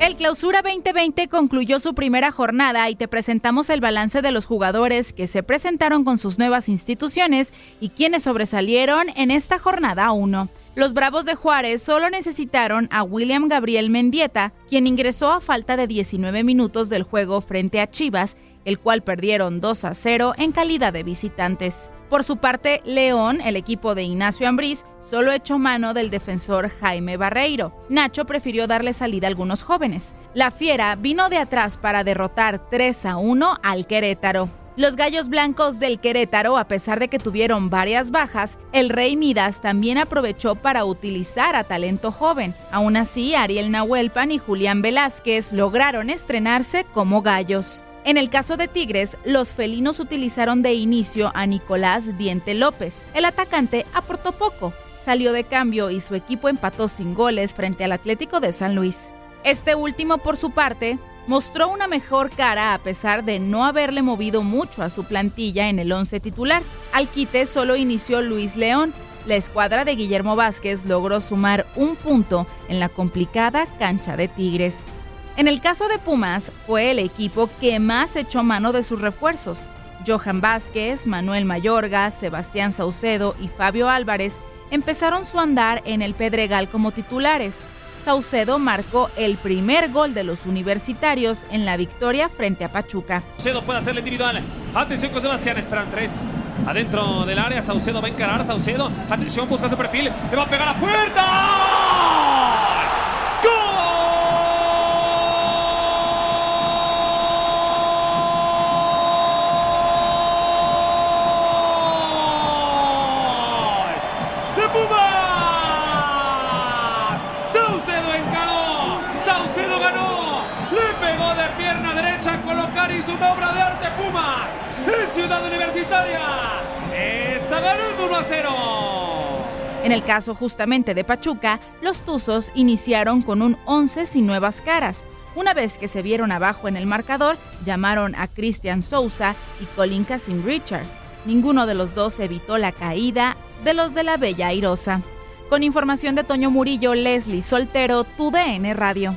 El Clausura 2020 concluyó su primera jornada y te presentamos el balance de los jugadores que se presentaron con sus nuevas instituciones y quienes sobresalieron en esta jornada 1. Los Bravos de Juárez solo necesitaron a William Gabriel Mendieta, quien ingresó a falta de 19 minutos del juego frente a Chivas, el cual perdieron 2 a 0 en calidad de visitantes. Por su parte, León, el equipo de Ignacio Ambriz, solo echó mano del defensor Jaime Barreiro. Nacho prefirió darle salida a algunos jóvenes. La Fiera vino de atrás para derrotar 3 a 1 al Querétaro. Los Gallos Blancos del Querétaro, a pesar de que tuvieron varias bajas, el Rey Midas también aprovechó para utilizar a talento joven. Aún así, Ariel Nahuelpan y Julián Velázquez lograron estrenarse como gallos. En el caso de Tigres, los felinos utilizaron de inicio a Nicolás Diente López. El atacante aportó poco, salió de cambio y su equipo empató sin goles frente al Atlético de San Luis. Este último, por su parte, mostró una mejor cara a pesar de no haberle movido mucho a su plantilla en el 11 titular. Al quite solo inició Luis León. La escuadra de Guillermo Vázquez logró sumar un punto en la complicada cancha de Tigres. En el caso de Pumas, fue el equipo que más echó mano de sus refuerzos. Johan Vázquez, Manuel Mayorga, Sebastián Saucedo y Fabio Álvarez empezaron su andar en el Pedregal como titulares. Saucedo marcó el primer gol de los universitarios en la victoria frente a Pachuca. Saucedo puede hacerle individual. Atención con Sebastián, esperan tres. Adentro del área, Saucedo va a encarar. Saucedo, atención, busca su perfil. Le va a pegar a puerta. Su obra de arte Pumas. En Ciudad Universitaria. Está ganando 1 a 0. En el caso justamente de Pachuca, los Tuzos iniciaron con un 11 sin nuevas caras. Una vez que se vieron abajo en el marcador, llamaron a Cristian Souza y Colin Casim Richards. Ninguno de los dos evitó la caída de los de la Bella Airosa. Con información de Toño Murillo, Leslie Soltero, tu DN Radio.